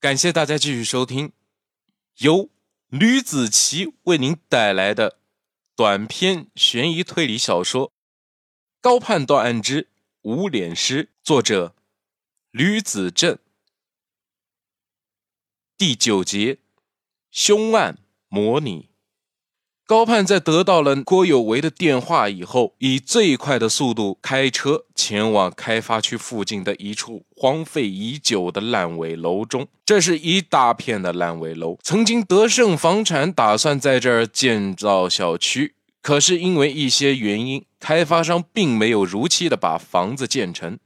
感谢大家继续收听由吕子奇为您带来的短篇悬疑推理小说《高判断案之无脸师》，作者吕子正。第九节，凶案模拟。高盼在得到了郭有为的电话以后，以最快的速度开车前往开发区附近的一处荒废已久的烂尾楼中。这是一大片的烂尾楼，曾经德胜房产打算在这儿建造小区，可是因为一些原因，开发商并没有如期的把房子建成。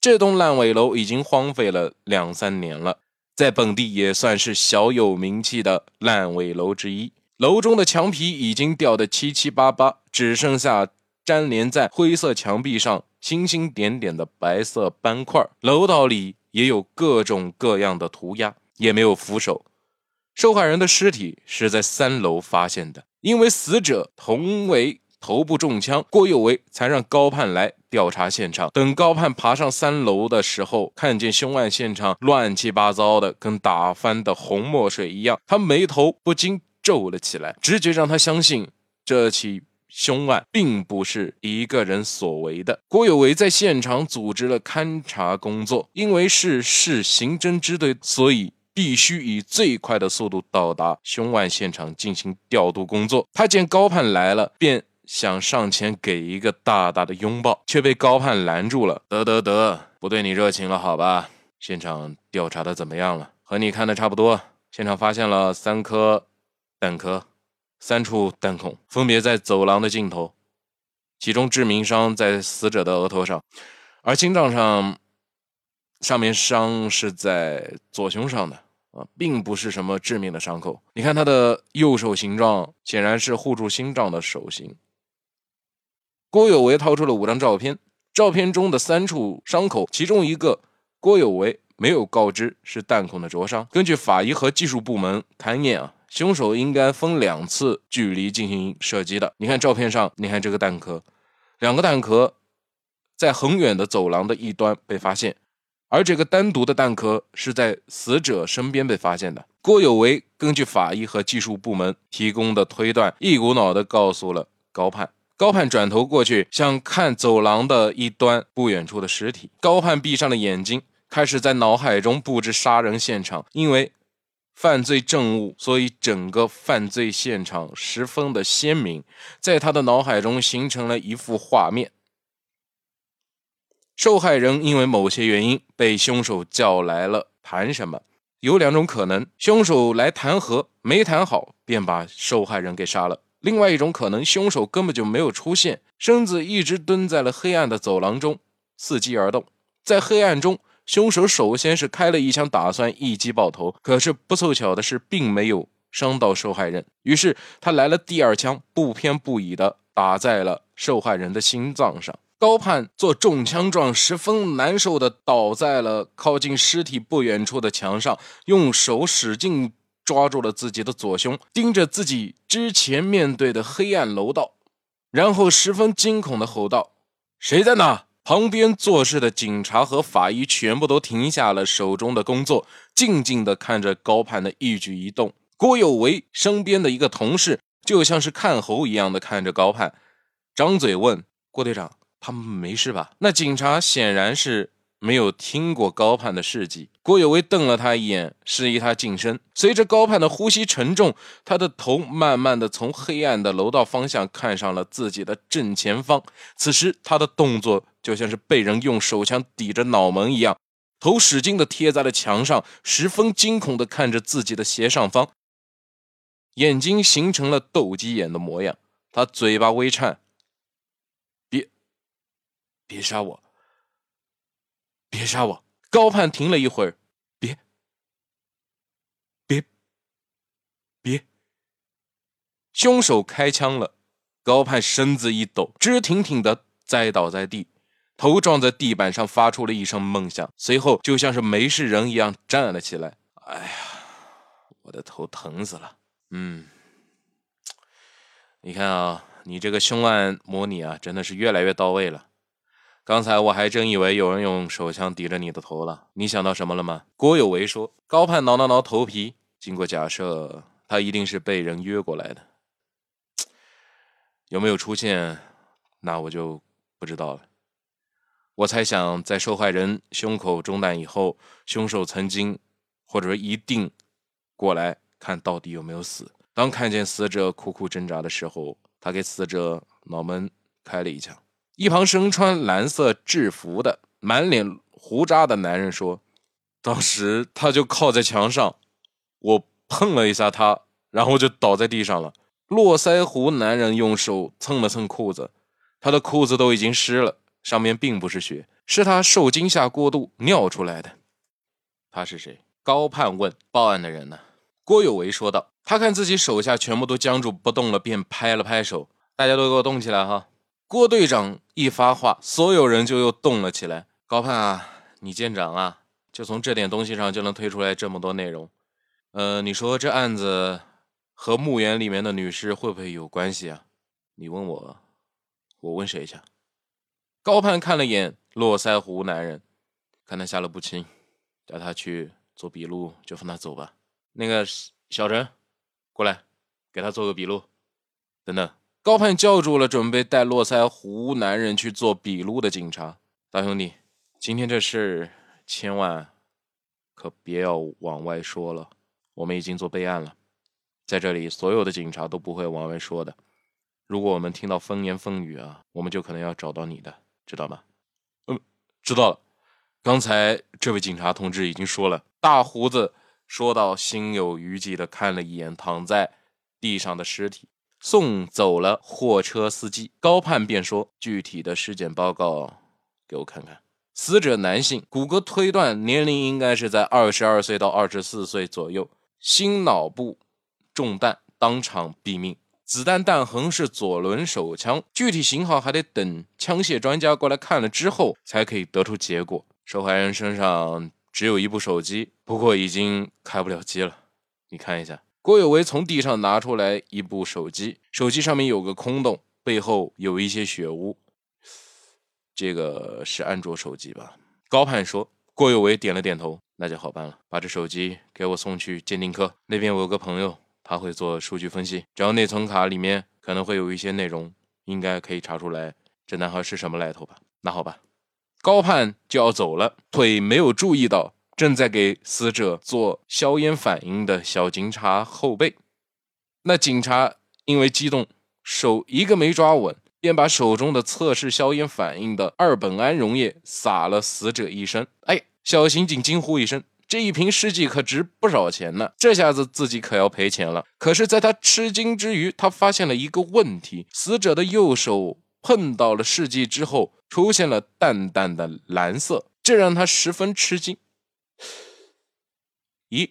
这栋烂尾楼已经荒废了两三年了，在本地也算是小有名气的烂尾楼之一。楼中的墙皮已经掉得七七八八，只剩下粘连在灰色墙壁上星星点点的白色斑块。楼道里也有各种各样的涂鸦，也没有扶手。受害人的尸体是在三楼发现的，因为死者同为头部中枪，郭有为才让高盼来调查现场。等高盼爬上三楼的时候，看见凶案现场乱七八糟的，跟打翻的红墨水一样，他眉头不禁。皱了起来，直觉让他相信这起凶案并不是一个人所为的。郭有为在现场组织了勘查工作，因为是市刑侦支队，所以必须以最快的速度到达凶案现场进行调度工作。他见高盼来了，便想上前给一个大大的拥抱，却被高盼拦住了。得得得，不对你热情了，好吧？现场调查的怎么样了？和你看的差不多。现场发现了三颗。弹壳，三处弹孔分别在走廊的尽头，其中致命伤在死者的额头上，而心脏上上面伤是在左胸上的啊，并不是什么致命的伤口。你看他的右手形状，显然是护住心脏的手型。郭有为掏出了五张照片，照片中的三处伤口，其中一个郭有为没有告知是弹孔的灼伤。根据法医和技术部门勘验啊。凶手应该分两次距离进行射击的。你看照片上，你看这个弹壳，两个弹壳在很远的走廊的一端被发现，而这个单独的弹壳是在死者身边被发现的。郭有为根据法医和技术部门提供的推断，一股脑的告诉了高盼。高盼转头过去，想看走廊的一端不远处的尸体。高盼闭上了眼睛，开始在脑海中布置杀人现场，因为。犯罪证物，所以整个犯罪现场十分的鲜明，在他的脑海中形成了一幅画面。受害人因为某些原因被凶手叫来了谈什么？有两种可能：凶手来谈和，没谈好便把受害人给杀了；另外一种可能，凶手根本就没有出现，身子一直蹲在了黑暗的走廊中，伺机而动，在黑暗中。凶手首先是开了一枪，打算一击爆头，可是不凑巧的是，并没有伤到受害人。于是他来了第二枪，不偏不倚的打在了受害人的心脏上。高盼做中枪状，十分难受的倒在了靠近尸体不远处的墙上，用手使劲抓住了自己的左胸，盯着自己之前面对的黑暗楼道，然后十分惊恐的吼道：“谁在那？”旁边做事的警察和法医全部都停下了手中的工作，静静地看着高盼的一举一动。郭有为身边的一个同事就像是看猴一样的看着高盼，张嘴问郭队长：“他们没事吧？”那警察显然是。没有听过高盼的事迹，郭有为瞪了他一眼，示意他近身。随着高盼的呼吸沉重，他的头慢慢的从黑暗的楼道方向看上了自己的正前方。此时，他的动作就像是被人用手枪抵着脑门一样，头使劲的贴在了墙上，十分惊恐的看着自己的斜上方，眼睛形成了斗鸡眼的模样。他嘴巴微颤：“别，别杀我。”别杀我！高盼停了一会儿，别，别，别！凶手开枪了。高盼身子一抖，直挺挺的栽倒在地，头撞在地板上，发出了一声闷响。随后就像是没事人一样站了起来。哎呀，我的头疼死了。嗯，你看啊，你这个凶案模拟啊，真的是越来越到位了。刚才我还真以为有人用手枪抵着你的头了。你想到什么了吗？郭有为说。高盼挠挠挠头皮，经过假设，他一定是被人约过来的。有没有出现，那我就不知道了。我猜想，在受害人胸口中弹以后，凶手曾经，或者说一定过来看到底有没有死。当看见死者苦苦挣扎的时候，他给死者脑门开了一枪。一旁身穿蓝色制服的、满脸胡渣的男人说：“当时他就靠在墙上，我碰了一下他，然后就倒在地上了。”络腮胡男人用手蹭了蹭裤子，他的裤子都已经湿了，上面并不是血，是他受惊吓过度尿出来的。他是谁？高盼问。报案的人呢？郭有为说道。他看自己手下全部都僵住不动了，便拍了拍手：“大家都给我动起来哈！”郭队长一发话，所有人就又动了起来。高盼啊，你见长啊，就从这点东西上就能推出来这么多内容。呃，你说这案子？和墓园里面的女尸会不会有关系啊？你问我，我问谁去？高盼看了眼络腮胡男人，看他下落不清，带他去做笔录，就放他走吧。那个小陈，过来，给他做个笔录。等等，高盼叫住了准备带络腮胡男人去做笔录的警察。大兄弟，今天这事千万可别要往外说了，我们已经做备案了。在这里，所有的警察都不会往外说的。如果我们听到风言风语啊，我们就可能要找到你的，知道吗？嗯，知道了。刚才这位警察同志已经说了。大胡子说到，心有余悸的看了一眼躺在地上的尸体。送走了货车司机，高盼便说：“具体的尸检报告给我看看。死者男性，骨骼推断年龄应该是在二十二岁到二十四岁左右，心脑部。”中弹，当场毙命。子弹弹痕是左轮手枪，具体型号还得等枪械专家过来看了之后才可以得出结果。受害人身上只有一部手机，不过已经开不了机了。你看一下，郭有为从地上拿出来一部手机，手机上面有个空洞，背后有一些血污。这个是安卓手机吧？高盼说。郭有为点了点头，那就好办了，把这手机给我送去鉴定科那边。我有个朋友。他会做数据分析，只要内存卡里面可能会有一些内容，应该可以查出来这男孩是什么来头吧？那好吧，高盼就要走了，腿没有注意到正在给死者做硝烟反应的小警察后背。那警察因为激动，手一个没抓稳，便把手中的测试硝烟反应的二苯胺溶液洒了死者一身。哎，小刑警惊呼一声。这一瓶试剂可值不少钱呢，这下子自己可要赔钱了。可是，在他吃惊之余，他发现了一个问题：死者的右手碰到了试剂之后，出现了淡淡的蓝色，这让他十分吃惊。咦，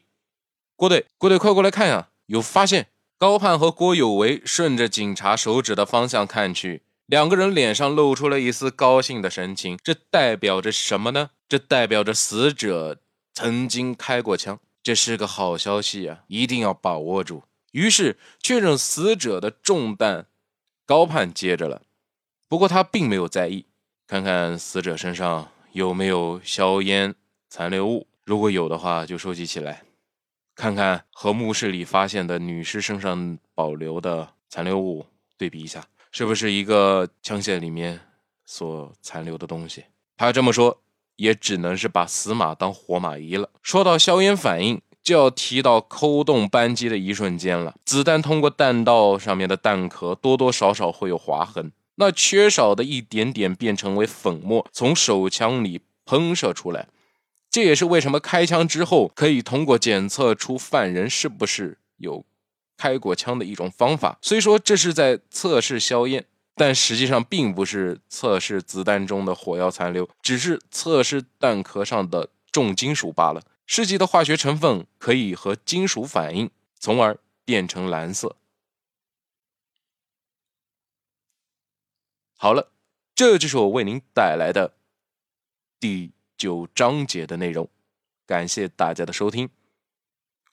郭队，郭队，快过来看呀，有发现！高盼和郭有为顺着警察手指的方向看去，两个人脸上露出了一丝高兴的神情。这代表着什么呢？这代表着死者。曾经开过枪，这是个好消息啊！一定要把握住。于是确认死者的中弹，高盼接着了。不过他并没有在意，看看死者身上有没有硝烟残留物，如果有的话就收集起来。看看和墓室里发现的女尸身上保留的残留物对比一下，是不是一个枪械里面所残留的东西？他这么说。也只能是把死马当活马医了。说到硝烟反应，就要提到扣动扳机的一瞬间了。子弹通过弹道上面的弹壳，多多少少会有划痕，那缺少的一点点变成为粉末，从手枪里喷射出来。这也是为什么开枪之后可以通过检测出犯人是不是有开过枪的一种方法。虽说这是在测试硝烟。但实际上并不是测试子弹中的火药残留，只是测试弹壳上的重金属罢了。试剂的化学成分可以和金属反应，从而变成蓝色。好了，这就是我为您带来的第九章节的内容。感谢大家的收听，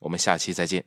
我们下期再见。